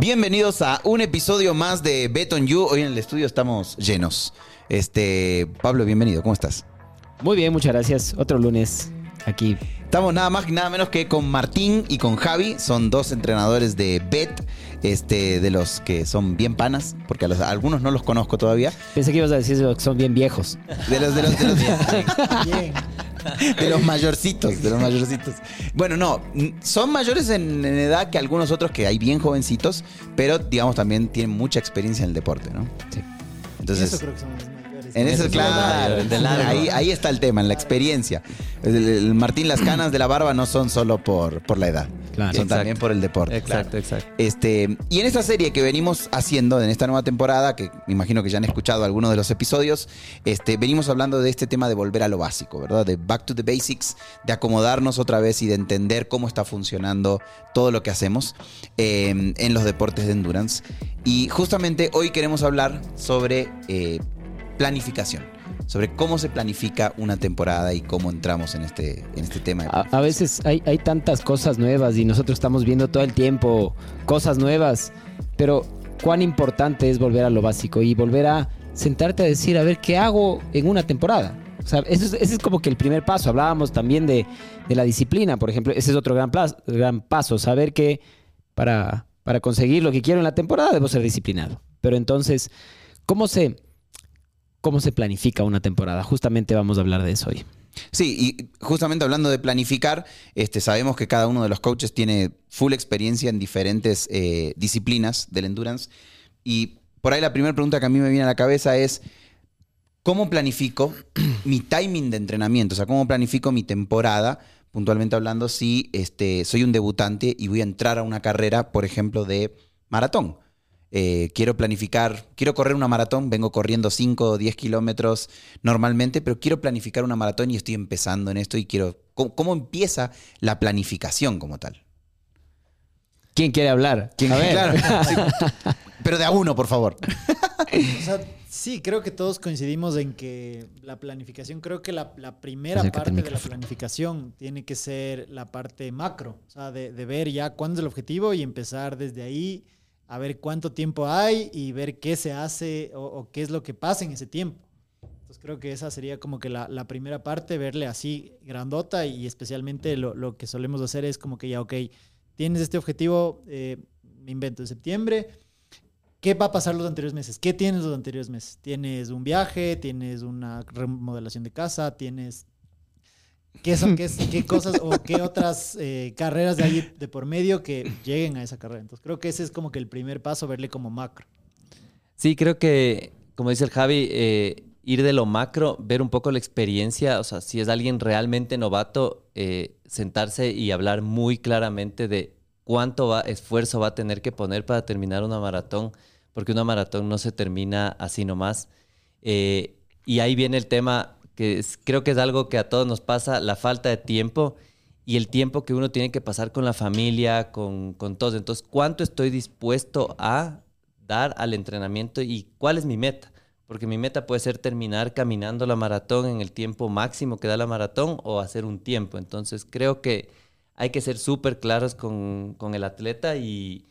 Bienvenidos a un episodio más de Bet on You. Hoy en el estudio estamos llenos. Este, Pablo, bienvenido. ¿Cómo estás? Muy bien, muchas gracias. Otro lunes aquí. Estamos nada más y nada menos que con Martín y con Javi. Son dos entrenadores de Bet, este, de los que son bien panas, porque a, los- a algunos no los conozco todavía. Pensé que ibas a decir que son bien viejos. De los, de los, de los, de los mayorcitos, de los mayorcitos. Bueno, no, son mayores en, en edad que algunos otros que hay bien jovencitos, pero digamos también tienen mucha experiencia en el deporte, ¿no? Sí. Entonces, eso creo que somos los mayores. en sí, claro, el de largo. ahí, ahí está el tema, en la experiencia. El, el Martín, las canas de la barba no son solo por, por la edad, Claro. son Exacto. también por el deporte. Exacto, claro. exacto. Este, y en esta serie que venimos haciendo, en esta nueva temporada, que me imagino que ya han escuchado algunos de los episodios, este, venimos hablando de este tema de volver a lo básico, ¿verdad? De back to the basics, de acomodarnos otra vez y de entender cómo está funcionando todo lo que hacemos eh, en los deportes de endurance. Y justamente hoy queremos hablar sobre eh, planificación, sobre cómo se planifica una temporada y cómo entramos en este, en este tema. A, veces hay, hay tantas cosas nuevas y nosotros estamos viendo todo el tiempo cosas nuevas, pero cuán importante es volver a lo básico y volver a sentarte a decir, a ver, ¿qué hago en una temporada? O sea, eso es- ese es como que el primer paso. Hablábamos también de, de la disciplina, por ejemplo. Ese es otro gran, gran paso. Saber que para, para conseguir lo que quiero en la temporada debo ser disciplinado. Pero entonces, ¿cómo se, ¿cómo se planifica una temporada? Justamente vamos a hablar de eso hoy. Sí, y justamente hablando de planificar, este, sabemos que cada uno de los coaches tiene full experiencia en diferentes eh, disciplinas del endurance. Y por ahí la primera pregunta que a mí me viene a la cabeza es, ¿cómo planifico mi timing de entrenamiento? O sea, ¿cómo planifico mi temporada? Puntualmente hablando, si este, soy un debutante y voy a entrar a una carrera, por ejemplo, de maratón. Eh, quiero planificar, quiero correr una maratón, vengo corriendo 5 o 10 kilómetros normalmente, pero quiero planificar una maratón y estoy empezando en esto y quiero... ¿Cómo, cómo empieza la planificación como tal? ¿Quién quiere hablar? ¿Quién- A ver. Claro, sí. Pero de a uno, por favor. O sea, sí, creo que todos coincidimos en que la planificación, creo que la, la primera Acércate parte de la planificación tiene que ser la parte macro, o sea, de, de ver ya cuándo es el objetivo y empezar desde ahí a ver cuánto tiempo hay y ver qué se hace o, o qué es lo que pasa en ese tiempo. Entonces creo que esa sería como que la, la primera parte, verle así grandota y especialmente lo, lo que solemos hacer es como que ya, ok, tienes este objetivo, eh, me invento, en septiembre, ¿Qué va a pasar los anteriores meses? ¿Qué tienes los anteriores meses? ¿Tienes un viaje? ¿Tienes una remodelación de casa? ¿Tienes qué son qué, qué cosas o qué otras eh, carreras de ahí de por medio que lleguen a esa carrera? Entonces creo que ese es como que el primer paso, verle como macro. Sí, creo que, como dice el Javi, eh, ir de lo macro, ver un poco la experiencia, o sea, si es alguien realmente novato, eh, sentarse y hablar muy claramente de cuánto va, esfuerzo va a tener que poner para terminar una maratón, porque una maratón no se termina así nomás. Eh, y ahí viene el tema que es- creo que es algo que a todos nos pasa, la falta de tiempo y el tiempo que uno tiene que pasar con la familia, con, con todos. Entonces, ¿cuánto estoy dispuesto a dar al entrenamiento y cuál es mi meta? Porque mi meta puede ser terminar caminando la maratón en el tiempo máximo que da la maratón o hacer un tiempo. Entonces, creo que hay que ser súper claros con, con el atleta y,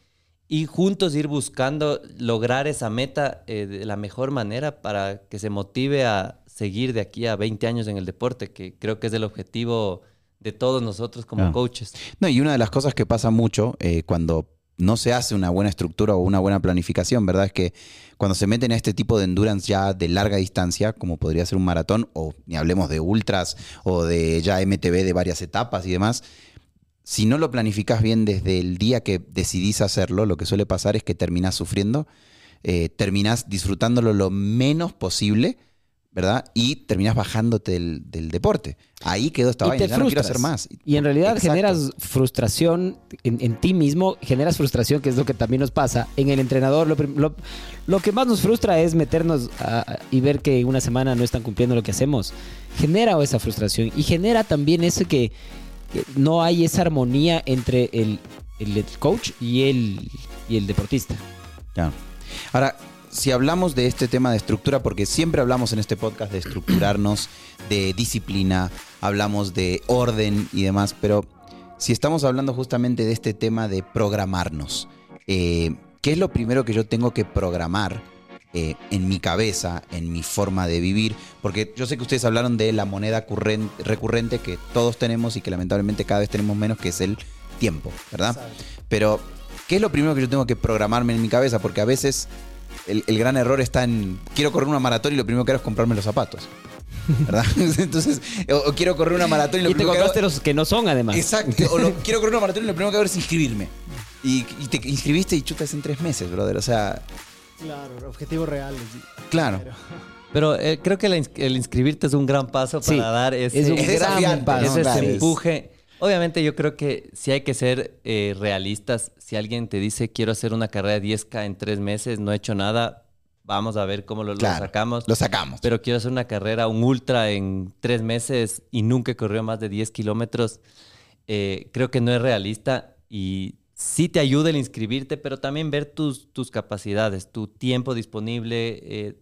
y juntos ir buscando lograr esa meta eh, de la mejor manera para que se motive a seguir de aquí a 20 años en el deporte, que creo que es el objetivo de todos nosotros como Claro. coaches. No, y una de las cosas que pasa mucho eh, cuando no se hace una buena estructura o una buena planificación, ¿verdad? Es que cuando se meten a este tipo de endurance ya de larga distancia, como podría ser un maratón, o ni hablemos de ultras o de ya MTB de varias etapas y demás, si no lo planificas bien desde el día que decidís hacerlo, lo que suele pasar es que terminás sufriendo, eh, terminás disfrutándolo lo menos posible, ¿verdad? Y terminás bajándote del, del deporte. Ahí quedó esta Y vaina, te ya no quiero hacer más. Y en realidad Exacto. generas frustración en, en ti mismo, generas frustración, que es lo que también nos pasa. En el entrenador, lo, lo- lo que más nos frustra es meternos a- y ver que una semana no están cumpliendo lo que hacemos. Genera esa frustración y genera también eso que, que no hay esa armonía entre el, el coach y el, y el deportista. Ya. Ahora, si hablamos de este tema de estructura, porque siempre hablamos en este podcast de estructurarnos, de disciplina, hablamos de orden y demás, pero si estamos hablando justamente de este tema de programarnos, eh, ¿qué es lo primero que yo tengo que programar eh, en mi cabeza, en mi forma de vivir? Porque yo sé que ustedes hablaron de la moneda curren- recurrente que todos tenemos y que lamentablemente cada vez tenemos menos, que es el tiempo, ¿verdad? Pero, ¿qué es lo primero que yo tengo que programarme en mi cabeza? Porque a veces el, el gran error está en, quiero correr una maratón y lo primero que hago es comprarme los zapatos. ¿Verdad? Entonces, o, o quiero correr una maratón y lo Y te primero que hago... compraste los que no son, además. Exacto. O lo- quiero correr una maratón y lo primero que hago es inscribirme. Y, y te inscribiste y chutas en tres meses, brother. O sea, Claro, objetivos reales. claro. Pero- Pero eh, creo que la el inscribirte es un gran paso Sí, para dar ese, es un Es gran desafiante, paso. ese Claro, es- empuje. Obviamente yo creo que si hay que ser eh, realistas. Si alguien te dice quiero hacer una carrera de 10K en tres meses, no he hecho nada, vamos a ver cómo lo, lo Claro, sacamos. Lo sacamos. Pero quiero hacer una carrera, un ultra en tres meses y nunca he corrido más de 10 kilómetros. eh, creo que no es realista y sí te ayuda el inscribirte, pero también ver tus, tus capacidades, tu tiempo disponible, eh,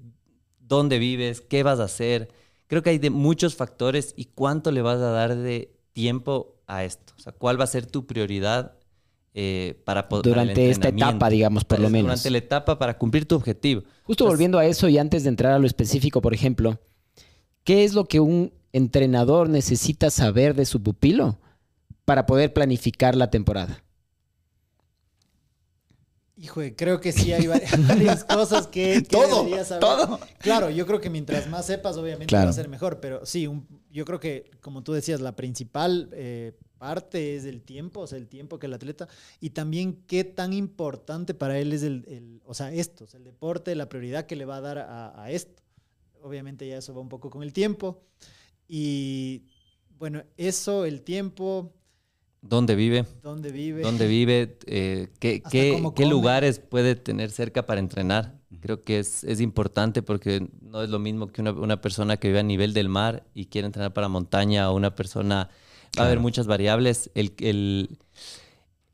dónde vives, qué vas a hacer. Creo que hay de muchos factores y cuánto le vas a dar de tiempo a esto. O sea, cuál va a ser tu prioridad eh, para poder Durante esta etapa, digamos, por lo menos. Durante la etapa para cumplir tu objetivo. Justo volviendo a eso y antes de entrar a lo específico, por ejemplo, ¿qué es lo que un entrenador necesita saber de su pupilo para poder planificar la temporada? Híjole, creo que sí hay varias, varias cosas que, que Todo, deberías saber. todo. Claro, yo creo que mientras más sepas, obviamente Claro. va a ser mejor, pero sí, un- yo creo que, como tú decías, la principal eh, parte es el tiempo, o sea, el tiempo que el atleta, y también qué tan importante para él es el, el- o sea, esto, o sea, el deporte, la prioridad que le va a dar a, a esto. Obviamente ya eso va un poco con el tiempo. Y bueno, eso, el tiempo, ¿Dónde vive? dónde vive. dónde vive, eh, qué, lugares puede tener cerca para entrenar. Creo que es, es importante porque no es lo mismo que una, una persona que vive a nivel del mar y quiere entrenar para montaña o una persona... Va a haber muchas variables. El, el-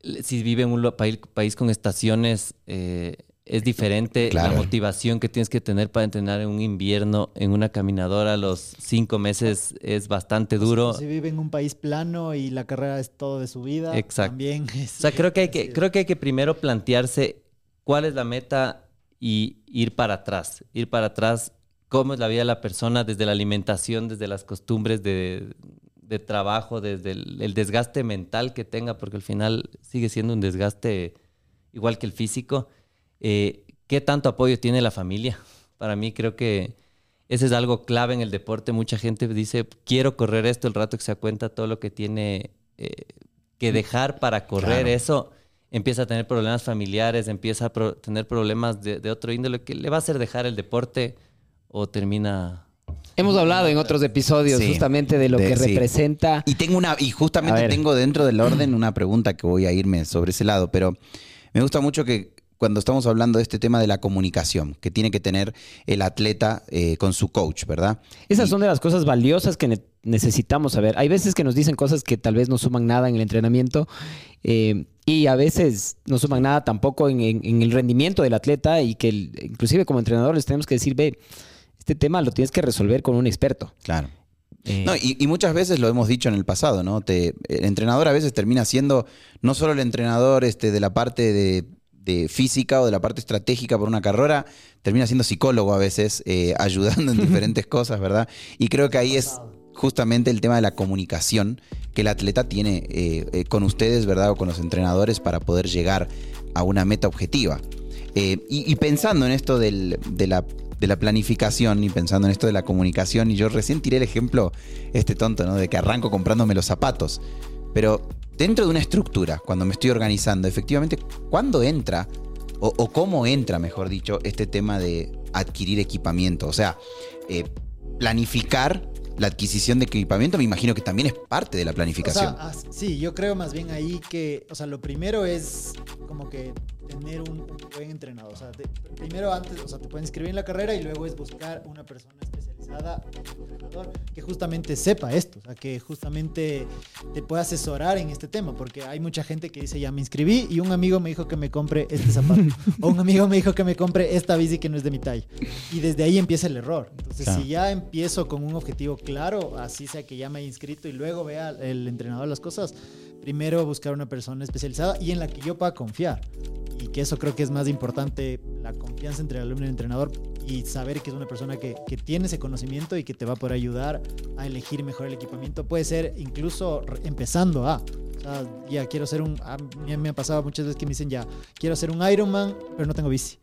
el- si vive en un país, país con estaciones, eh, es diferente. Claro. La motivación que tienes que tener para entrenar en un invierno, en una caminadora a los cinco meses es bastante duro. Si vive en un país plano y la carrera es todo de su vida, Exacto. también es- O sea, creo que hay que, creo que hay que primero plantearse cuál es la meta y ir para atrás. Ir para atrás, cómo es la vida de la persona, desde la alimentación, desde las costumbres de, de trabajo, desde el, el desgaste mental que tenga, porque al final sigue siendo un desgaste igual que el físico. Eh, ¿Qué tanto apoyo tiene la familia? Para mí creo que ese es algo clave en el deporte. Mucha gente dice, quiero correr esto, el rato que se da cuenta todo lo que tiene eh, que dejar para correr Claro. eso, empieza a tener problemas familiares, empieza a pro- tener problemas de, de otro índole que le va a hacer dejar el deporte o termina... Hemos hablado en otros episodios Sí, justamente de lo de- que sí. representa. Y tengo una, y justamente tengo dentro del orden una pregunta que voy a irme sobre ese lado, pero me gusta mucho que cuando estamos hablando de este tema de la comunicación que tiene que tener el atleta eh, con su coach, ¿verdad? Esas Y- son de las cosas valiosas que ne- necesitamos saber. Hay veces que nos dicen cosas que tal vez no suman nada en el entrenamiento eh, y a veces no suman nada tampoco en, en- en el rendimiento del atleta y que el- inclusive como entrenadores tenemos que decir, ve, este tema lo tienes que resolver con un experto. Claro. Eh, No, y, y muchas veces lo hemos dicho en el pasado, ¿no? Te- el entrenador a veces termina siendo no solo el entrenador este, de la parte de, de física o de la parte estratégica por una carrera, termina siendo psicólogo a veces, eh, ayudando en diferentes cosas, ¿verdad? Y creo que ahí es justamente el tema de la comunicación que el atleta tiene eh, eh, con ustedes, ¿verdad? O con los entrenadores para poder llegar a una meta objetiva. Y, y pensando en esto del- de, la, de la planificación y pensando en esto de la comunicación, y yo recién tiré el ejemplo, este tonto, ¿no? De que arranco comprándome los zapatos. Pero dentro de una estructura, cuando me estoy organizando, efectivamente, ¿cuándo entra, o, cómo entra, mejor dicho, este tema de adquirir equipamiento? O sea, eh, planificar la adquisición de equipamiento, me imagino que también es parte de la planificación. sí, yo creo más bien ahí que, o sea, lo primero es como que tener un, buen entrenador. O sea, de- primero antes, o sea, te pueden inscribir en la carrera y luego es buscar una persona especializada, que justamente sepa esto, o sea, que justamente te pueda asesorar en este tema, porque hay mucha gente que dice, ya me inscribí y un amigo me dijo que me compre este zapato, o un amigo me dijo que me compre esta bici que no es de mi talla. Y desde ahí empieza el error. Entonces, Claro. si ya empiezo con un objetivo claro, así sea que ya me he inscrito y luego vea el entrenador las cosas, primero buscar una persona especializada y en la que yo pueda confiar. Y que eso creo que es más importante, la confianza entre el alumno y el entrenador y saber que es una persona que, que tiene ese conocimiento y que te va a poder ayudar a elegir mejor el equipamiento. Puede ser incluso empezando a, sea, ya quiero ser un, a mí me ha pasado muchas veces que me dicen ya, quiero ser un Ironman, pero no tengo bici.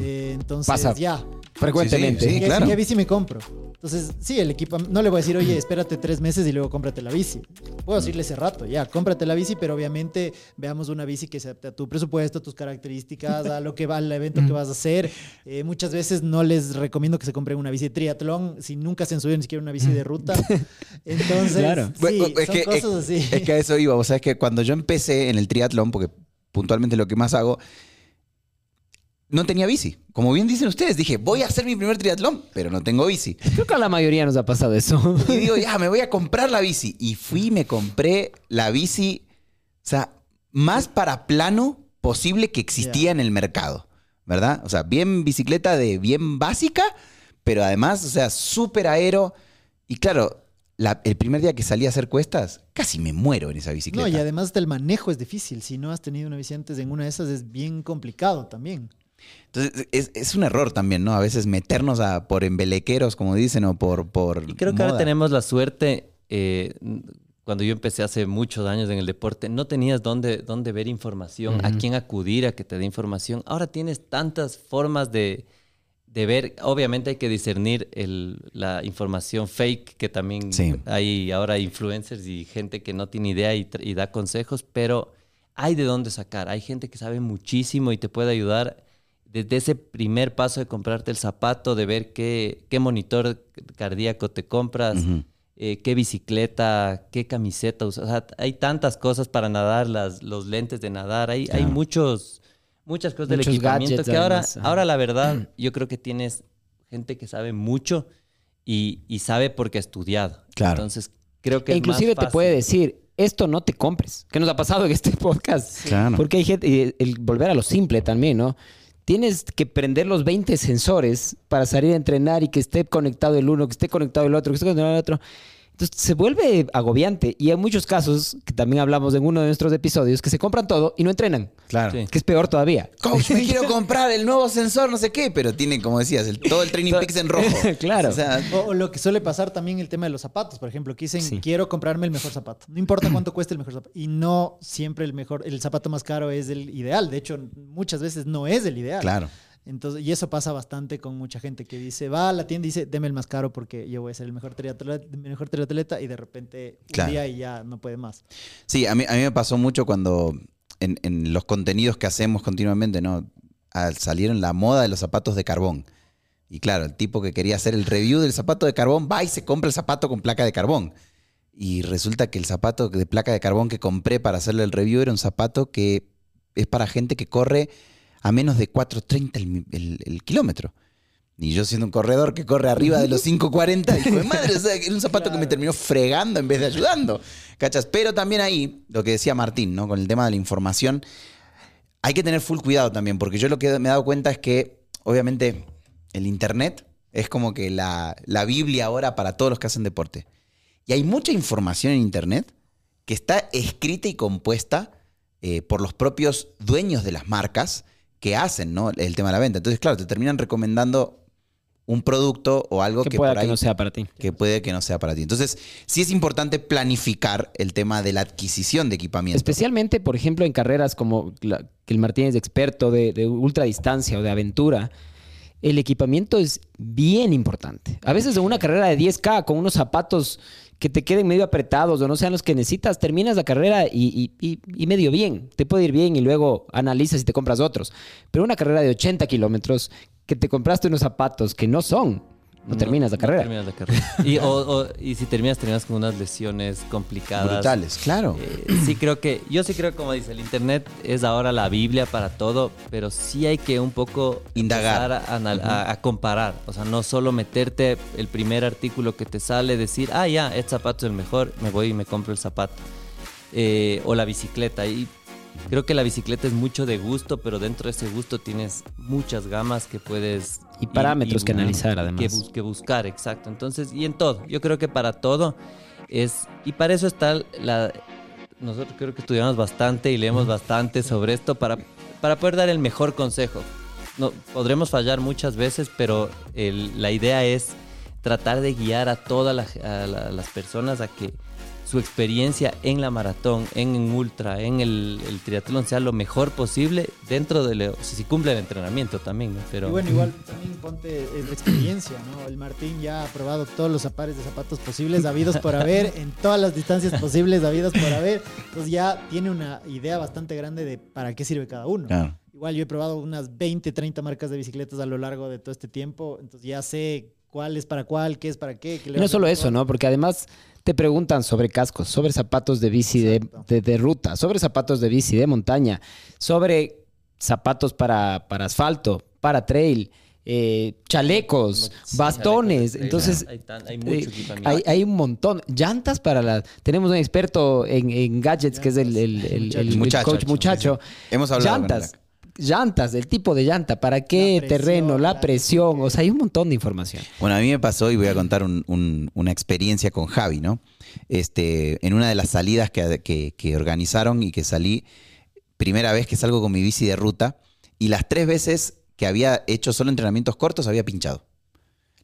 Eh, entonces Pasa. ya, Frecuentemente. Sí, sí, ¿qué, claro. qué bici me compro? Entonces, sí, el equipo, no le voy a decir, oye, espérate tres meses y luego cómprate la bici. Puedo decirle ese rato, ya, cómprate la bici, pero obviamente veamos una bici que se adapte a tu presupuesto, a tus características, a lo que va, al evento que vas a hacer. Eh, muchas veces no les recomiendo que se compren una bici de triatlón si nunca se han subido ni siquiera una bici de ruta. Entonces, Claro. sí, Bueno, es son que- cosas es- así. Es que a eso iba. O sea, es que cuando yo empecé en el triatlón, porque puntualmente lo que más hago, no tenía bici. Como bien dicen ustedes, dije, voy a hacer mi primer triatlón, pero no tengo bici. Creo que a la mayoría nos ha pasado eso. Y digo, ya, me voy a comprar la bici. Y fui y me compré la bici, o sea, más para plano posible que existía en el mercado, ¿verdad? O sea, bien bicicleta de bien básica, pero además, o sea, súper aero. Y claro, la- el primer día que salí a hacer cuestas, casi me muero en esa bicicleta. No, y además hasta el manejo es difícil. Si no has tenido una bici antes en una de esas es bien complicado también. Entonces, es, es un error también, ¿no? A veces meternos a, por embelequeros, como dicen, o por. por Y creo que ahora tenemos la suerte, eh, cuando yo empecé hace muchos años en el deporte, no tenías dónde, dónde ver información, a quién acudir a que te dé información. Ahora tienes tantas formas de, de ver. Obviamente hay que discernir el- la información fake, que también Sí. hay ahora influencers y gente que no tiene idea y da consejos, pero hay de dónde sacar. Hay gente que sabe muchísimo y te puede ayudar desde ese primer paso de comprarte el zapato, de ver qué, qué monitor cardíaco te compras, eh, qué bicicleta, qué camiseta usas. O sea, hay tantas cosas para nadar, las, los lentes de nadar, hay, hay muchos, muchas cosas del equipamiento que ahora, además, ahora la verdad, yo creo que tienes gente que sabe mucho y, y sabe porque ha estudiado. Claro. Entonces, creo que E es inclusive te puede decir, esto no te compres. ¿Qué nos ha pasado en este podcast? Claro. Porque hay gente, y el volver a lo simple también, ¿no? Tienes que prender los 20 sensores para salir a entrenar y que esté conectado el uno, que esté conectado el otro, que esté conectado el otro. Entonces se vuelve agobiante y hay muchos casos, que también hablamos en uno de nuestros episodios, que se compran todo y no entrenan, Claro. Sí. que es peor todavía. Coach, me quiero comprar el nuevo sensor, no sé qué, pero tiene, como decías, el- todo el Training Peaks en rojo. Claro. O sea, O, o lo que suele pasar también el tema de los zapatos, por ejemplo, que dicen, Sí. quiero comprarme el mejor zapato. No importa cuánto cueste el mejor zapato. Y no siempre el mejor, el zapato más caro es el ideal. De hecho, muchas veces no es el ideal. claro. Entonces, y eso pasa bastante con mucha gente que dice, va a la tienda y dice, deme el más caro porque yo voy a ser el mejor triatleta, mejor triatleta", y de repente un Claro. día y ya no puede más. Sí, a mí, a mí me pasó mucho cuando en, en los contenidos que hacemos continuamente, ¿no? Al- salieron la moda de los zapatos de carbón. Y claro, el tipo que quería hacer el review del zapato de carbón va y se compra el zapato con placa de carbón. Y resulta que el zapato de placa de carbón que compré para hacerle el review era un zapato que es para gente que corre a menos de 4.30 el, el- el kilómetro. Y yo siendo un corredor que corre arriba de los 5.40, hijo de madre, o sea, era un zapato que me terminó fregando en vez de ayudando. ¿Cachas? Pero también ahí, lo que decía Martín, ¿no? Con el tema de la información, hay que tener full cuidado también, porque yo lo que me he dado cuenta es que, obviamente, el Internet es como que la, la Biblia ahora para todos los que hacen deporte. Y hay mucha información en Internet que está escrita y compuesta eh, por los propios dueños de las marcas que hacen ¿no? el tema de la venta. Entonces, claro, te terminan recomendando un producto o algo Que que, pueda por que no sea para ti. que puede que no sea para ti. Entonces, sí es importante planificar el tema de la adquisición de equipamiento. Especialmente, por ejemplo, en carreras como la, que el Martín es experto de, de ultradistancia o de aventura, el equipamiento es bien importante. A veces en una carrera de 10K con unos zapatos que te queden medio apretados o no sean los que necesitas, terminas la carrera y, y- y- medio bien. Te puede ir bien y luego analizas y te compras otros. Pero una carrera de 80 kilómetros que te compraste unos zapatos que no son, no, terminas la no carrera. terminas la carrera. Y, o- o- y si terminas, terminas con unas lesiones complicadas. Brutales, claro. Eh, sí creo que, yo sí creo como dice, el internet es ahora la Biblia para todo, pero sí hay que un poco Indagar. a- a comparar, o sea, no solo meterte el primer artículo que te sale, decir, ah, ya, este zapato es el mejor, me voy y me compro el zapato. Eh, o la bicicleta, y creo que la bicicleta es mucho de gusto, pero dentro de ese gusto tienes muchas gamas que puedes... Y parámetros que analizar, además. Que, bus- que buscar, exacto. Entonces, y en todo, yo creo que para todo es, y para eso está la, nosotros creo que estudiamos bastante y leemos bastante sobre esto para para poder dar el mejor consejo. No, podremos fallar muchas veces, pero el- la idea es tratar de guiar a todas la- las personas a que su experiencia en la maratón, en, en ultra, en el, el triatlón sea lo mejor posible dentro de lo, si cumple el entrenamiento también, ¿no? Pero Y bueno, igual también ponte la experiencia, ¿no? El Martín ya ha probado todos los pares de zapatos posibles, habidos por haber, en todas las distancias posibles, habidos por haber. Entonces ya tiene una idea bastante grande de para qué sirve cada uno. Claro. Igual yo he probado unas 20, 30 marcas de bicicletas a lo largo de todo este tiempo, entonces ya sé cuál es para cuál, qué es para qué. qué no solo eso. ¿no? Porque además te preguntan sobre cascos, sobre zapatos de bici de, de- de ruta, sobre zapatos de bici de montaña, sobre zapatos para, para asfalto, para trail, eh, chalecos, Sí, bastones. chalecos Entonces, hay, tan- hay mucho eh, equipamiento. hay, hay un montón. Llantas para las... Tenemos un experto en, en gadgets que es el, el- el- el- el Muchacho. coach muchacho. Hemos hablado con Llantas. Llantas, el tipo de llanta, para qué La presión, terreno, la la- presión, o sea, hay un montón de información. Bueno, a mí me pasó y voy a contar un- un- una experiencia con Javi, ¿no? Este, en una de las salidas que, que- que organizaron y que salí, primera vez que salgo con mi bici de ruta, y las tres veces que había hecho solo entrenamientos cortos había pinchado.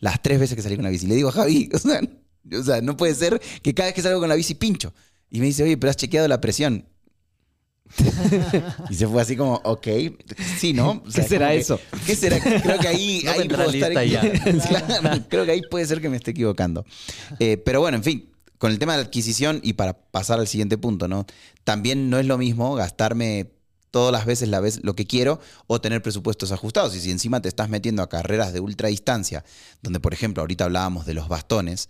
Las tres veces que salí con la bici. Le digo a Javi, o sea, o sea, no puede ser que cada vez que salgo con la bici pincho. Y me dice, oye, pero has chequeado la presión. y se fue así como, ok, sí, ¿no? O sea, ¿Qué será que- eso? ¿Qué será? Creo que ahí, No ahí puedo estar ya. Claro, creo que ahí puede ser que me esté equivocando. Eh, pero bueno, en fin, con el tema de la adquisición y para pasar al siguiente punto, ¿no? También no es lo mismo gastarme todas las veces la vez lo que quiero o tener presupuestos ajustados. Y si encima te estás metiendo a carreras de ultra distancia, donde por ejemplo ahorita hablábamos de los bastones,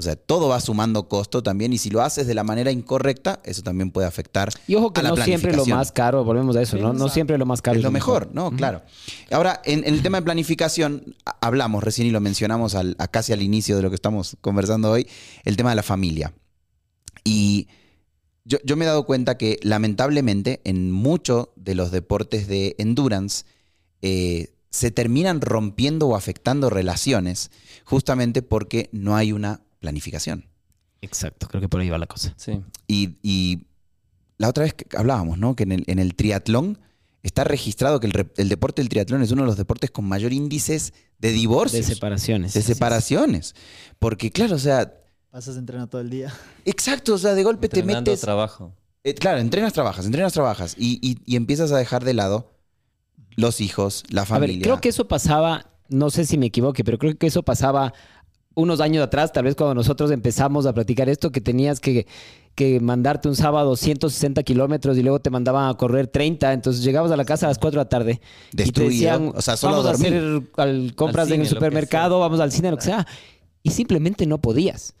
o sea, todo va sumando costo también y si lo haces de la manera incorrecta, eso también puede afectar Y ojo que a la no siempre lo más caro, volvemos a eso, ¿no? No siempre lo más caro es lo mejor, ¿no? Claro. Ahora, en, en el tema de planificación, hablamos recién y lo mencionamos al- a casi al inicio de lo que estamos conversando hoy, el tema de la familia. Y yo, yo me he dado cuenta que lamentablemente en muchos de los deportes de endurance eh, se terminan rompiendo o afectando relaciones justamente porque no hay una planificación. Exacto, creo que por ahí va la cosa. Sí. Y, y la otra vez que hablábamos, ¿no? Que en el, en el triatlón está registrado que el, el deporte del triatlón es uno de los deportes con mayor índices de De divorcios, de, separaciones. separaciones. Porque, claro, o sea, Pasas entrenando todo el día. exacto, o sea, de golpe te Entrenando metes. trabajo. Eh, claro, entrenas, trabajas, entrenas, trabajas. Y, y- y empiezas a dejar de lado los hijos, la A familia. ver, creo que eso pasaba, no sé si me equivoque, pero creo que eso pasaba unos años atrás, tal vez cuando nosotros empezamos a practicar esto, que tenías que, que mandarte un sábado 160 kilómetros y luego te mandaban a correr 30, entonces llegabas a la casa a las 4 de la tarde y te Destruido, decían, o sea, solo vamos a dormir. hacer al- compras Al en el supermercado, vamos al cine, lo que sea, y simplemente no podías.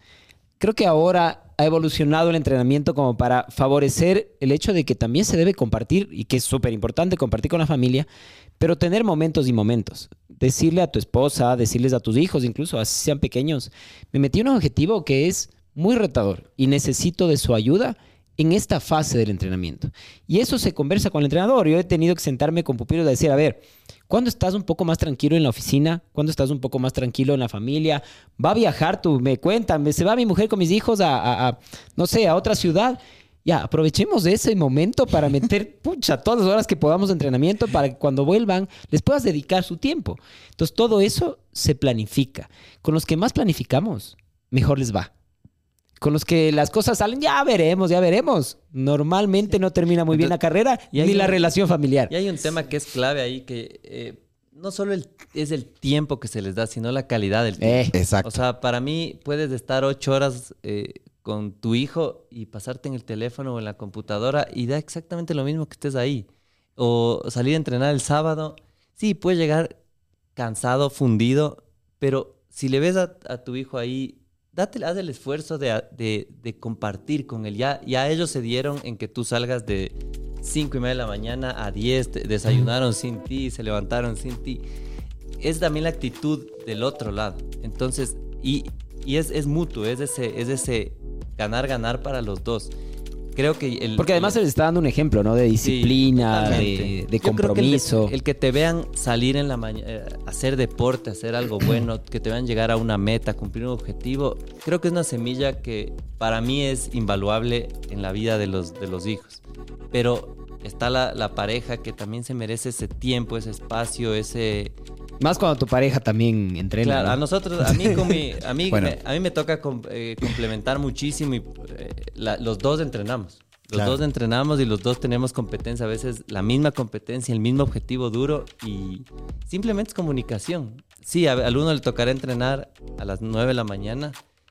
Creo que ahora ha evolucionado el entrenamiento como para favorecer el hecho de que también se debe compartir, y que es súper importante compartir con la familia, pero tener momentos y momentos. Decirle a tu esposa, decirles a tus hijos, incluso así sean pequeños, me metí un objetivo que es muy retador y necesito de su ayuda en esta fase del entrenamiento. Y eso se conversa con el entrenador. Yo he tenido que sentarme con pupilos y decir, a ver, ¿cuándo estás un poco más tranquilo en la oficina? ¿Cuándo estás un poco más tranquilo en la familia? ¿Va a viajar tú? Me cuentan, se va mi mujer con mis hijos a, a- a, no sé, a otra ciudad. Ya, aprovechemos de ese momento para meter, pucha, todas las horas que podamos de entrenamiento para que cuando vuelvan les puedas dedicar su tiempo. Entonces, todo eso se planifica. Con los que más planificamos, mejor les va. Con los que las cosas salen, ya veremos, ya veremos. Normalmente no termina muy bien la carrera y ni la un- relación familiar. Y hay un tema que es clave ahí, que eh, no solo el- es el tiempo que se les da, sino la calidad del tiempo. Eh, Exacto. O sea, para mí puedes estar ocho horas eh, con tu hijo y pasarte en el teléfono o en la computadora y da exactamente lo mismo que estés ahí. O salir a entrenar el sábado. Sí, puedes llegar cansado, fundido, pero si le ves a, a tu hijo ahí, date, haz el esfuerzo de, de- compartir con él. Ya, ya ellos se dieron en que tú salgas de 5 y media de la mañana a 10, te- desayunaron sin ti, se levantaron sin ti. Es también la actitud del otro lado. Entonces, y, y es, es mutuo, es ese, es ese ganar-ganar para los dos. Creo que el... Porque además se les está dando un ejemplo, ¿no? De disciplina, Sí, de, que el- compromiso. El, que te vean salir en la mañana, hacer deporte, hacer algo bueno, que te vean llegar a una meta, cumplir un objetivo, creo que es una semilla que para mí es invaluable en la vida de los, de los hijos. Pero está la, la pareja que también se merece ese tiempo, ese espacio, ese... Más cuando tu pareja también entrena. Claro, ¿no? a nosotros, a mí, con mi- a mí, Bueno. me, a mí me toca com- eh, complementar muchísimo y eh, la- los dos entrenamos. Los Claro. dos entrenamos y los dos tenemos competencia, a veces la misma competencia, el mismo objetivo duro y simplemente es comunicación. Sí, a- al uno le tocará entrenar a las 9 de la mañana,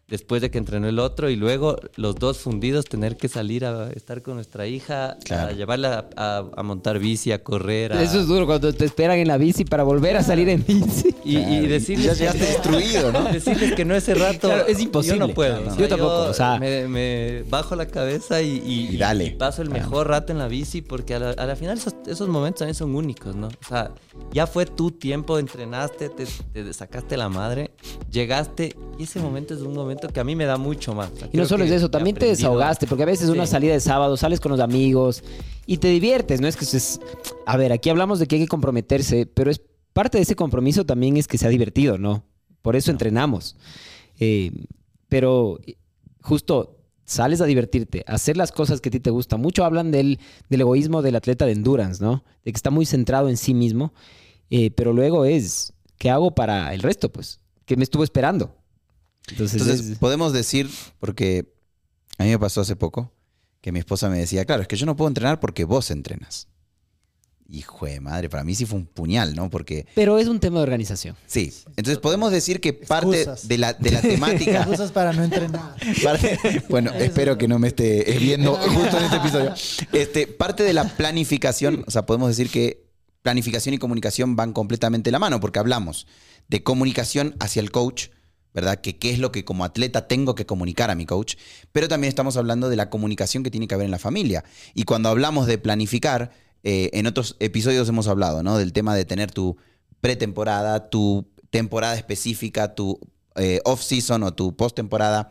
después de que entrenó el otro y luego los dos fundidos tener que salir a estar con nuestra hija, Claro. a llevarla a, a- a montar bici, a correr. a- Eso es duro cuando te esperan en la bici para volver a salir en bici. y, y Claro. decirles Ya que destruido, ¿no? Decirles que no ese rato. Claro, es imposible. Yo no puedo. O no. sea, Yo tampoco, o sea- me, me bajo la cabeza y, y- Y dale. y paso el mejor rato en la bici porque a la, a la final esos, esos momentos también son únicos, ¿no? O sea, ya fue tu tiempo, entrenaste, te, te sacaste la madre, llegaste y ese momento es un momento que a mí me da mucho más. O sea, Y no solo es eso, también te desahogaste, porque a veces una Sí. salida de sábado, sales con los amigos y te diviertes, ¿no? Es que es... A ver, aquí hablamos de que hay que comprometerse, pero es parte de ese compromiso también es que sea divertido, ¿no? Por eso entrenamos. Eh, pero eh, justo sales a divertirte, a hacer las cosas que a ti te gustan. Mucho hablan del, del egoísmo del atleta de endurance, ¿no? De que está muy centrado en sí mismo, eh, pero luego es, ¿qué hago para el resto? Pues, que me estuvo esperando. Entonces, Entonces, es- podemos decir, porque a mí me pasó hace poco, que mi esposa me decía, claro, es que yo no puedo entrenar porque vos entrenas. Hijo de madre, para mí sí fue un puñal, ¿no? Porque, pero es un tema de organización. sí. Entonces podemos decir que parte Excusas. de la, de la temática... Excusas para no entrenar. Parte- bueno, espero que no me esté viendo justo en este episodio. Este, parte de la planificación, o sea, podemos decir que planificación y comunicación van completamente de la mano, porque hablamos de comunicación hacia el coach, ¿verdad? Que qué es lo que como atleta tengo que comunicar a mi coach, pero también estamos hablando de la comunicación que tiene que haber en la familia. Y cuando hablamos de planificar, eh, en otros episodios hemos hablado, ¿no? Del tema de tener tu pretemporada, tu temporada específica, tu eh, off-season o tu post-temporada.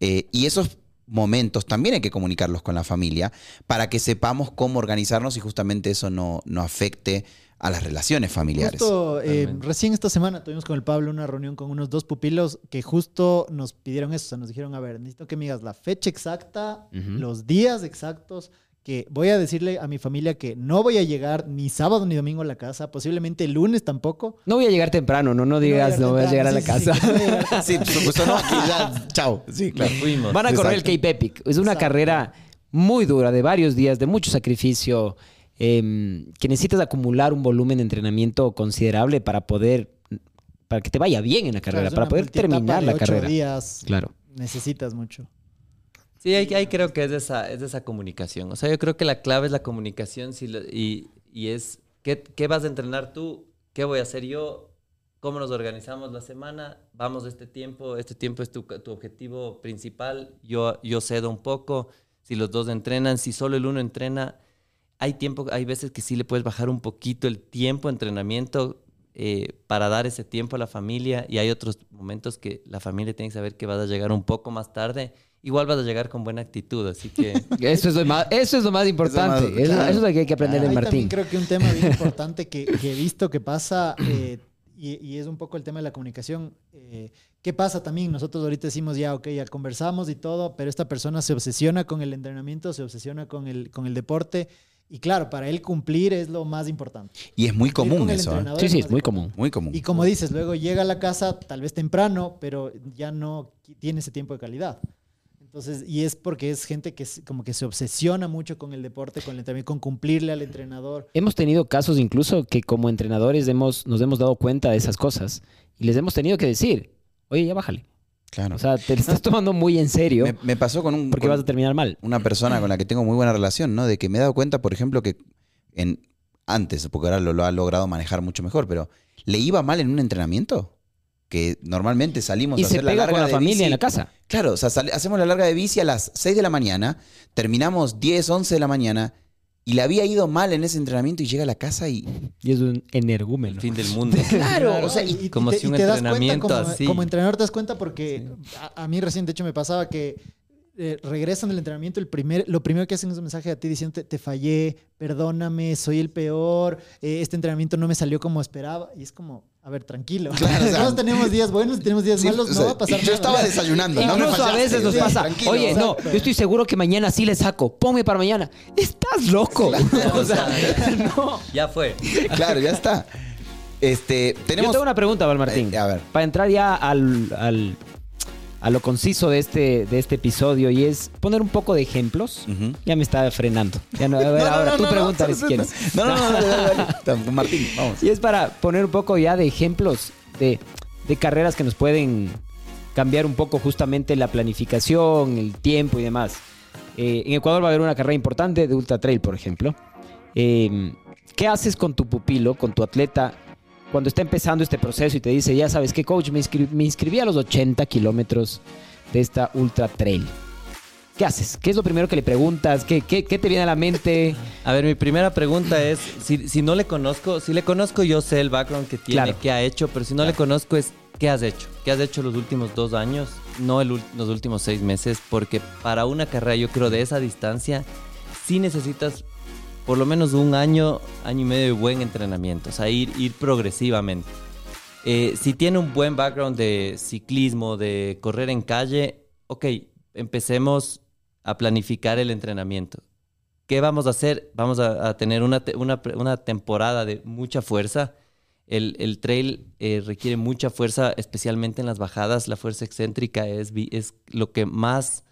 Eh, y esos momentos también hay que comunicarlos con la familia para que sepamos cómo organizarnos y justamente eso no, no afecte a las relaciones familiares. Justo eh, recién esta semana tuvimos con el Pablo una reunión con unos dos pupilos que justo nos pidieron eso. O sea, nos dijeron, a ver, necesito que me digas la fecha exacta, Ujú. los días exactos, que voy a decirle a mi familia que no voy a llegar ni sábado ni domingo a la casa, posiblemente el lunes tampoco. No voy a llegar temprano, no, no digas, no voy a llegar a la temprano, sí, casa. sí, sí, no voy a llegar temprano. Sí, por supuesto, no, aquí ya, chao. Sí, claro. Nos fuimos. Van a correr Exacto. el Cape Epic. Es una Exacto. carrera muy dura, de varios días, de mucho sacrificio, em, que necesitas acumular un volumen de entrenamiento considerable para poder, para que te vaya bien en la carrera, Claro, para poder terminar de la ocho carrera. días. Claro. Necesitas mucho. Sí, ahí, ahí creo que es de, esa, es de esa comunicación. O sea, yo creo que la clave es la comunicación si lo- y, y es ¿qué, qué vas a entrenar tú, qué voy a hacer yo, cómo nos organizamos la semana, vamos de este tiempo, este tiempo es tu, tu objetivo principal, yo, yo cedo un poco, si los dos entrenan, si solo el uno entrena, hay tiempo, hay veces que sí le puedes bajar un poquito el tiempo de entrenamiento eh, para dar ese tiempo a la familia y hay otros momentos que la familia tiene que saber que vas a llegar un poco más tarde. Igual vas a llegar con buena actitud, así que Eso es lo más, eso es lo más importante. Eso es Eso, más- claro. eso es lo que hay que aprender de Ahí Martín. también creo que un tema bien importante que, que he visto que pasa, eh, y, y es un poco el tema de la comunicación. eh, ¿Qué pasa también? Nosotros ahorita decimos ya, ok, ya conversamos y todo, pero esta persona se obsesiona con el entrenamiento, se obsesiona con el, con el deporte. Y claro, para él cumplir es lo más importante. Y es muy Cumplir común eso. ¿eh? Sí, sí, es muy común. Muy común. Y como dices, luego llega a la casa tal vez temprano, pero ya no tiene ese tiempo de calidad. Entonces, y es porque es gente que es- como que se obsesiona mucho con el deporte, con el entrenamiento, con cumplirle al entrenador. Hemos tenido casos incluso que como entrenadores hemos, nos hemos dado cuenta de esas cosas y les hemos tenido que decir, oye, ya bájale. Claro. O sea, te lo estás tomando muy en serio me, me pasó con un... porque con- vas a terminar mal. una persona con la que tengo muy buena relación, ¿no? De que me he dado cuenta, por ejemplo, que en antes, porque ahora lo, lo ha logrado manejar mucho mejor, pero le iba mal en un entrenamiento. Que normalmente salimos Y a se hacer la pega larga con la de familia bici. en la casa. Claro, o sea, hacemos la larga de bici a las 6 de la mañana, terminamos 10, 11 de la mañana y le había ido mal en ese entrenamiento y llega a la casa y... Y es un energúmeno. el fin del mundo. Claro, o sea, y- como si un cuenta entrenamiento como, así. como entrenador te das cuenta porque a, a mí recién, de hecho, me pasaba que eh, regresan del entrenamiento, el primer, lo primero que hacen es un mensaje a ti diciendo, te, te fallé, perdóname, soy el peor, eh, este entrenamiento no me salió como esperaba. Y es como, a ver, tranquilo. Claro, o sea, Todos tenemos días buenos, tenemos días Sí, malos, o no va a pasar yo nada. estaba desayunando, no me a veces nos pasa, oye, no, yo estoy seguro que mañana sí le saco, ponme para mañana. Estás loco. O sea, no. Ya fue. Claro, ya está. Este, Yo tenemos... tengo una pregunta, Valmartín. Eh, a ver. Para entrar ya al, al- a lo conciso de este, de este episodio y es poner un poco de ejemplos. Ya me está frenando. Ya no, a ver, No, ahora no, tú pregúntale si quieres. No, no, no. Martín, vamos. Y es para poner un poco ya de ejemplos de, de carreras que nos pueden cambiar un poco justamente la planificación, el tiempo y demás. Eh, en Ecuador va a haber una carrera importante de Ultra Trail, por ejemplo. Eh, ¿Qué haces con tu pupilo, con tu atleta, cuando está empezando este proceso y te dice, ya sabes qué, coach, me, inscri- me inscribí a los 80 kilómetros de esta Ultra Trail? ¿Qué haces? ¿Qué es lo primero que le preguntas? ¿Qué, qué, qué te viene a la mente? A ver, mi primera pregunta es, si, si no le conozco, si le conozco yo sé el background que tiene, Claro. qué ha hecho, pero si no le conozco es, ¿qué has hecho? ¿Qué has hecho los últimos dos años? No el los últimos seis meses, porque para una carrera yo creo de esa distancia, sí necesitas por lo menos un año, año y medio de buen entrenamiento, o sea, ir, ir progresivamente. Eh, si tiene un buen background de ciclismo, de correr en calle, ok, empecemos a planificar el entrenamiento. ¿Qué vamos a hacer? Vamos a, a tener una, te- una, una temporada de mucha fuerza. El, el trail eh, requiere mucha fuerza, especialmente en las bajadas. La fuerza excéntrica es, es lo que más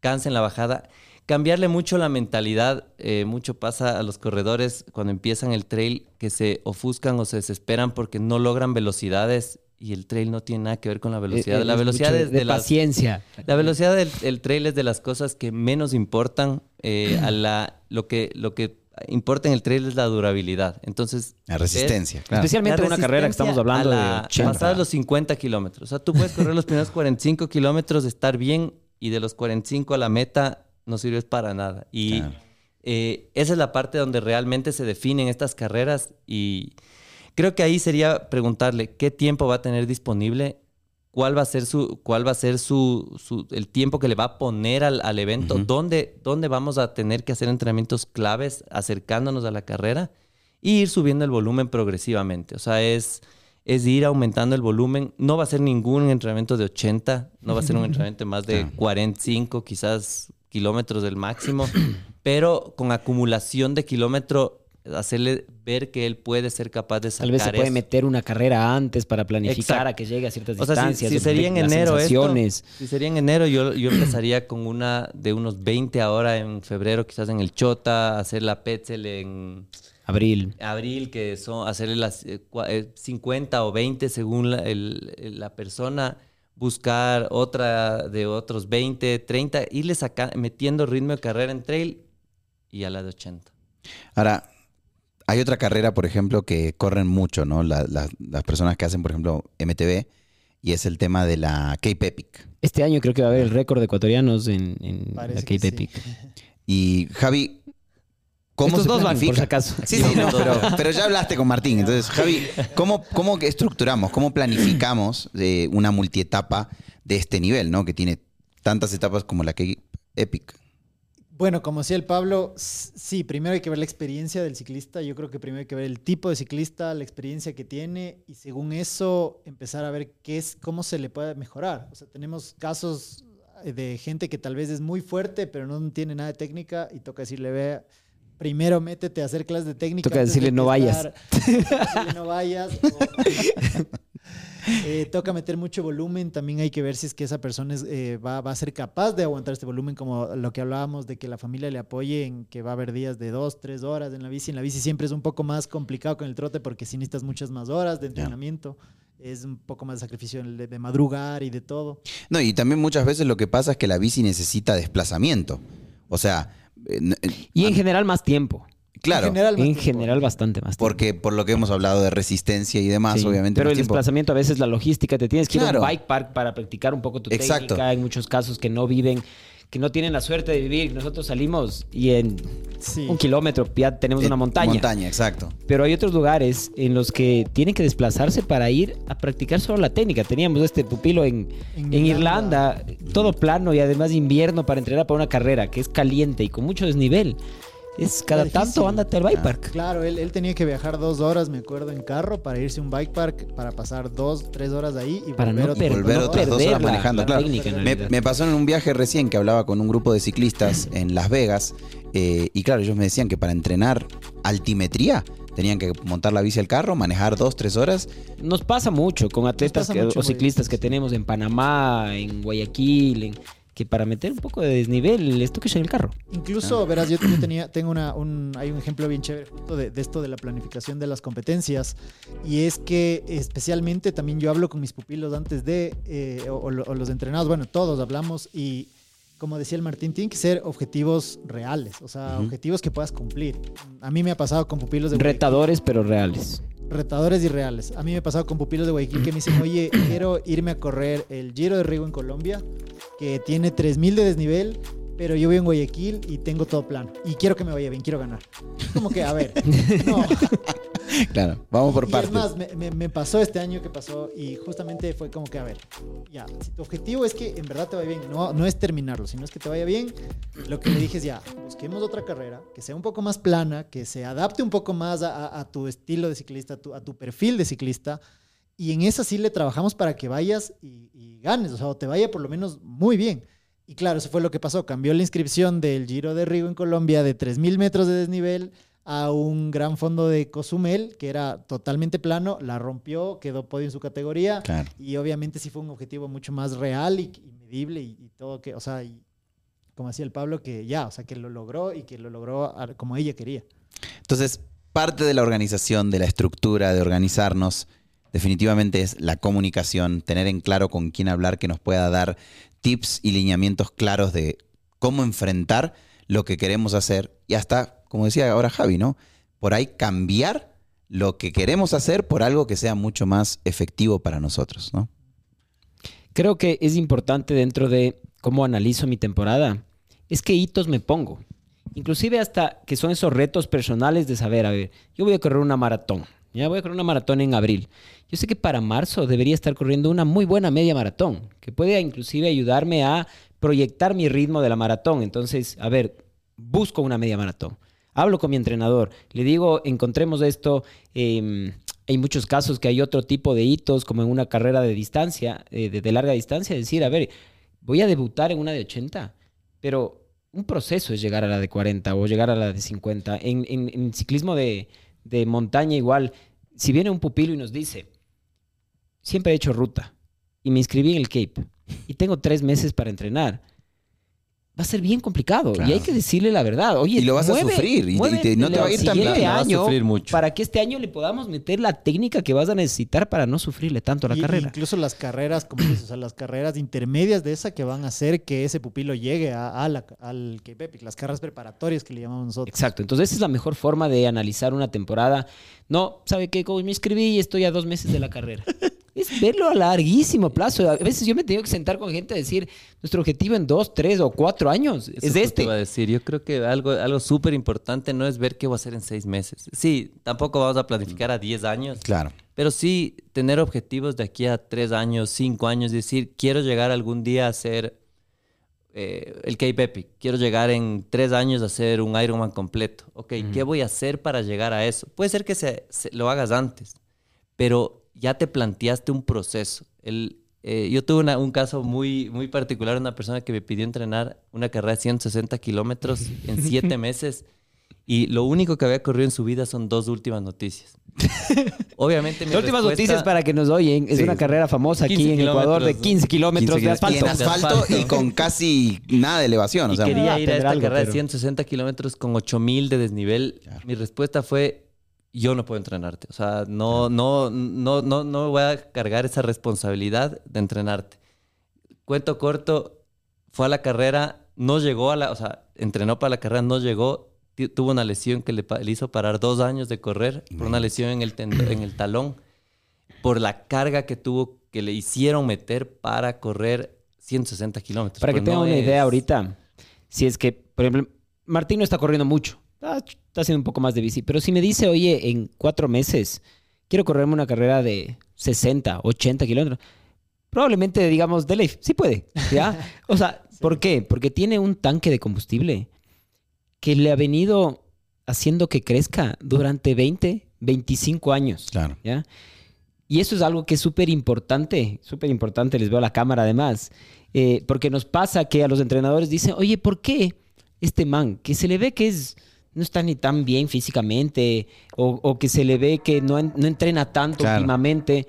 cansa en la bajada. Cambiarle mucho la mentalidad, eh, mucho pasa a los corredores cuando empiezan el trail que se ofuscan o se desesperan porque no logran velocidades y el trail no tiene nada que ver con la velocidad. Eh, eh, la velocidad es de, las, paciencia. la velocidad del el trail es de las cosas que menos importan. eh, a la, lo, que, lo que importa en el trail es la durabilidad. Entonces, La resistencia, claro. Especialmente la una carrera que estamos resistencia hablando a de la- 80. Pasados los 50 kilómetros. O sea, tú puedes correr los primeros 45 kilómetros, estar bien, y de los 45 a la meta no sirves para nada. Y Claro. eh, esa es la parte donde realmente se definen estas carreras. Y creo que ahí sería preguntarle qué tiempo va a tener disponible. ¿Cuál va a ser su, cuál va a ser su, su- el tiempo que le va a poner al, al evento? ¿Dónde, ¿Dónde vamos a tener que hacer entrenamientos claves acercándonos a la carrera? y ir subiendo el volumen progresivamente. O sea, es, es ir aumentando el volumen. No va a ser ningún entrenamiento de 80, no va a ser un entrenamiento más de Claro. 45, quizás kilómetros del máximo, pero con acumulación de kilómetro, hacerle ver que él puede ser capaz de sacar Tal vez se puede eso. meter una carrera antes para planificar Exacto. a que llegue a ciertas O sea, si, distancias. si de- sería en enero esto, si sería en enero, yo, yo empezaría con una de unos 20 ahora en febrero, quizás en el Chota, hacer la Petzel en Abril. abril, que son hacerle las eh, cua- eh, 50 o 20 según la, el- la persona, buscar otra de otros 20, 30, irle saca- metiendo ritmo de carrera en trail y a la de 80. Ahora, hay otra carrera, por ejemplo, que corren mucho, ¿no? La- la- las personas que hacen, por ejemplo, MTV, y es el tema de la Cape Epic. Este año creo que va a haber el récord de ecuatorianos en, en la Cape sí. Epic. Y Javi, ¿cómo Estos se dos van, por si acaso. Sí, sí, no, pero, pero ya hablaste con Martín. Entonces, Javi, ¿cómo, cómo que estructuramos, cómo planificamos eh, una multietapa de este nivel, ¿no? Que tiene tantas etapas como la Cape Epic. Bueno, como decía el Pablo, sí, primero hay que ver la experiencia del ciclista. Yo creo que primero hay que ver el tipo de ciclista, la experiencia que tiene y según eso empezar a ver qué es, cómo se le puede mejorar. O sea, tenemos casos eh, de gente que tal vez es muy fuerte, pero no tiene nada de técnica y toca decirle, vea, primero métete a hacer clases de técnica. Toca decirle, de "No vayas". empezar". Decirle, no vayas. Eh, toca meter mucho volumen. También hay que ver si es que esa persona es, eh, va, va a ser capaz de aguantar este volumen, como lo que hablábamos de que la familia le apoye en que va a haber días de dos, tres horas en la bici. En la bici siempre es un poco más complicado con el trote porque si necesitas muchas más horas de entrenamiento. Es un poco más de sacrificio de, de madrugar y de todo. No, y también muchas veces lo que pasa es que la bici necesita desplazamiento. O sea, Y en general más tiempo. claro, En general, En bastante más tiempo. porque por lo que hemos hablado de resistencia y demás, Sí, obviamente. Pero más el tiempo. desplazamiento a veces la logística, te tienes que ir a un bike park para practicar un poco tu Exacto. técnica. Hay muchos casos que no viven, que no tienen la suerte de vivir. Nosotros salimos y en Sí. un kilómetro ya tenemos Eh, una montaña. Montaña, exacto. Pero hay otros lugares en los que tienen que desplazarse para ir a practicar solo la técnica. Teníamos este pupilo en, En en Irlanda. Irlanda, todo plano y además invierno para entrenar para una carrera que es caliente y con mucho desnivel. Es cada tanto ándate al bike park. Claro, él, él tenía que viajar dos horas, me acuerdo, en carro para irse a un bike park, para pasar dos, tres horas ahí y Para volver no, volver otras dos horas manejando, la claro. técnica Me, pasó en un viaje recién que hablaba con un grupo de ciclistas en Las Vegas eh, y claro, ellos me decían que para entrenar altimetría tenían que montar la bici al carro, manejar dos, tres horas. Nos pasa mucho con atletas que- mucho, o ciclistas que tenemos en Panamá, en Guayaquil, en- que para meter un poco de desnivel les toques en el carro. Incluso, verás, yo, yo tenía, tengo una, un, hay un ejemplo bien chévere de, de esto de la planificación de las competencias y es que especialmente también yo hablo con mis pupilos antes de, eh, o, o lo- o los entrenados, bueno, todos hablamos y como decía el Martín, tienen que ser objetivos reales, o sea, Ujú. objetivos que puedas cumplir. A mí me ha pasado con pupilos de Retadores pero reales. retadores y reales. A mí me ha pasado con pupilos de Guayaquil que me dicen, oye, quiero irme a correr el Giro de Rigo en Colombia, que tiene 3000 de desnivel, pero yo voy en Guayaquil y tengo todo plano. Y quiero que me vaya bien, quiero ganar. Como que, a ver, no. Claro, vamos por Y es partes. más, me, me- me pasó este año que pasó y justamente fue como que, a ver, ya, si tu objetivo es que en verdad te vaya bien, no, no es terminarlo, sino es que te vaya bien, lo que le dije es ya, busquemos otra carrera que sea un poco más plana, que se adapte un poco más a, a- a tu estilo de ciclista, a tu, a tu perfil de ciclista, y en esa sí le trabajamos para que vayas y, y ganes, o sea, o te vaya por lo menos muy bien. Y claro, eso fue lo que pasó. Cambió la inscripción del Giro de Río en Colombia de 3.000 metros de desnivel a un gran fondo de Cozumel, que era totalmente plano, la rompió, quedó podio en su categoría. Claro. Y obviamente sí fue un objetivo mucho más real y, y medible y, y todo que, o sea, y como decía el Pablo, que ya, o sea, que lo logró y que lo logró como ella quería. Entonces, parte de la organización, de la estructura, de organizarnos, definitivamente es la comunicación, tener en claro con quién hablar que nos pueda dar tips y lineamientos claros de cómo enfrentar lo que queremos hacer y hasta, como decía ahora Javi, ¿no? Por ahí cambiar lo que queremos hacer por algo que sea mucho más efectivo para nosotros, ¿no? Creo que es importante dentro de cómo analizo mi temporada, es qué hitos me pongo. Inclusive hasta que son esos retos personales de saber, a ver, yo voy a correr una maratón, ya voy a correr una maratón en abril. Yo sé que para marzo debería estar corriendo una muy buena media maratón, que puede inclusive ayudarme a proyectar mi ritmo de la maratón. Entonces, a ver, busco una media maratón. Hablo con mi entrenador, le digo, encontremos esto. eh, hay muchos casos que hay otro tipo de hitos, como en una carrera de distancia, eh, de, de larga distancia, decir, a ver, voy a debutar en una de 80, pero un proceso es llegar a la de 40 o llegar a la de 50. En, en- en ciclismo de, de montaña igual, si viene un pupilo y nos dice, siempre he hecho ruta y me inscribí en el Cape y tengo tres meses para entrenar, va a ser bien complicado Claro. y hay que decirle la verdad. Oye, Y lo vas a sufrir, y te- y mueve te- no te va a ir tan bien. Vas a mucho. para que este año le podamos meter la técnica que vas a necesitar para no sufrirle tanto a la Y- carrera. Incluso las carreras, como dices, o sea, las carreras intermedias de esa que van a hacer que ese pupilo llegue a, a la- al Cape Epic, las carreras preparatorias que le llamamos nosotros. Exacto, entonces esa es la mejor forma de analizar una temporada. No, ¿sabe qué? Como me inscribí y estoy a dos meses de la carrera. Es verlo a larguísimo plazo. A veces yo me he tenido que sentar con gente a decir, nuestro objetivo en dos, tres o cuatro años Eso es este. iba a decir. Yo creo que algo, algo súper importante no es ver qué voy a hacer en seis meses. Sí, tampoco vamos a planificar a 10 años, Claro. pero sí tener objetivos de aquí a tres años, cinco años, decir, quiero llegar algún día a hacer eh, el Cape Epic, quiero llegar en tres años a hacer un Ironman completo. Ok, ¿qué voy a hacer para llegar a eso? Puede ser que se, se- lo hagas antes, pero ya te planteaste un proceso. El, eh, yo tuve una- un caso muy, muy particular, una persona que me pidió entrenar una carrera de 160 kilómetros en siete meses y lo único que había corrido en su vida son dos últimas noticias. Obviamente mi Las últimas respuesta- noticias para que nos oyen. Es Sí. una carrera famosa aquí 15 en Ecuador de kilómetros, 15 kilómetros 15 de y asfalto. en asfalto y con casi nada de elevación. O y sea, quería ir a esta algo, carrera de pero- 160 kilómetros con 8000 de desnivel. Claro. Mi respuesta fue: Yo no puedo entrenarte. O sea, no, no, no, no, no voy a cargar esa responsabilidad de entrenarte. Cuento corto: fue a la carrera, no llegó a la. O sea, entrenó para la carrera, no llegó. Tuvo una lesión que le, hizo parar dos años de correr por una lesión en el, tendo- en el talón, por la carga que tuvo, que le hicieron meter para correr 160 kilómetros. Para que Pues tengan no una idea ahorita, si es que, por ejemplo, Martín no está corriendo mucho, está, está haciendo un poco más de bici, pero si me dice, oye, en cuatro meses quiero correrme una carrera de 60, 80 kilómetros, probablemente digamos, de ley, sí puede, ¿ya? O sea, ¿por qué? Porque tiene un tanque de combustible que le ha venido haciendo que crezca durante 20, 25 años. Claro. ¿ya? Y eso es algo que es súper importante, súper importante, les veo la cámara además, eh, porque nos pasa que a los entrenadores dicen, oye, ¿por qué este man, que se le ve que es, no está ni tan bien físicamente, o, o que se le ve que no, en- no entrena tanto Claro. últimamente,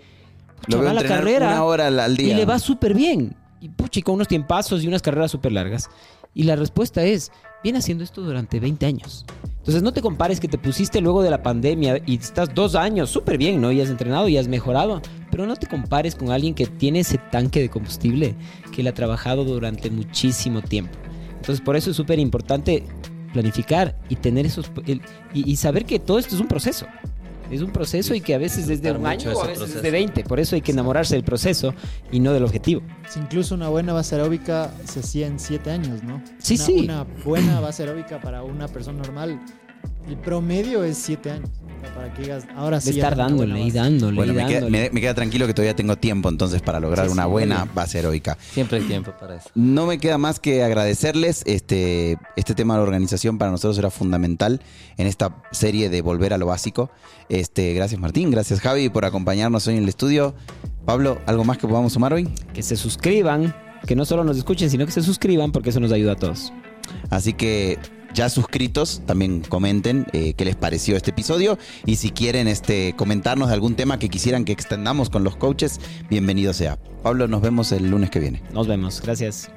Lo veo va la carrera una hora al, día. y le va súper bien. Y pucha, y con unos tiempazos y unas carreras súper largas. Y la respuesta es, viene haciendo esto durante 20 años. Entonces no te compares que te pusiste luego de la pandemia y estás dos años súper bien, ¿no? Y has entrenado y has mejorado. Pero no te compares con alguien que tiene ese tanque de combustible que le ha trabajado durante muchísimo tiempo. Entonces por eso es súper importante planificar y tener esos... el- y, y saber que todo esto es un proceso. Es un proceso y que a veces es de un año o a veces es de 20. Por eso hay que enamorarse del proceso y no del objetivo. Si incluso una buena base aeróbica se hacía en siete años, ¿no? Sí, Una- sí. Una buena base aeróbica para una persona normal, el promedio es siete años. O sea, Para que digas, ahora sí. de estar dándole y dándole Bueno, y me queda, dándole. me- me queda tranquilo que todavía tengo tiempo entonces para lograr Sí, una sí, buena base heroica. Siempre hay tiempo para eso. No me queda más que agradecerles. Este, este tema de la organización para nosotros era fundamental en esta serie de Volver a lo Básico. Este, gracias Martín, gracias Javi por acompañarnos hoy en el estudio. Pablo, ¿algo más que podamos sumar hoy? Que se suscriban, que no solo nos escuchen, sino que se suscriban porque eso nos ayuda a todos. Así que ya suscritos, también comenten eh, qué les pareció este episodio y si quieren este, comentarnos de algún tema que quisieran que extendamos con los coaches, bienvenido sea. Pablo, nos vemos el lunes que viene. Nos vemos. Gracias.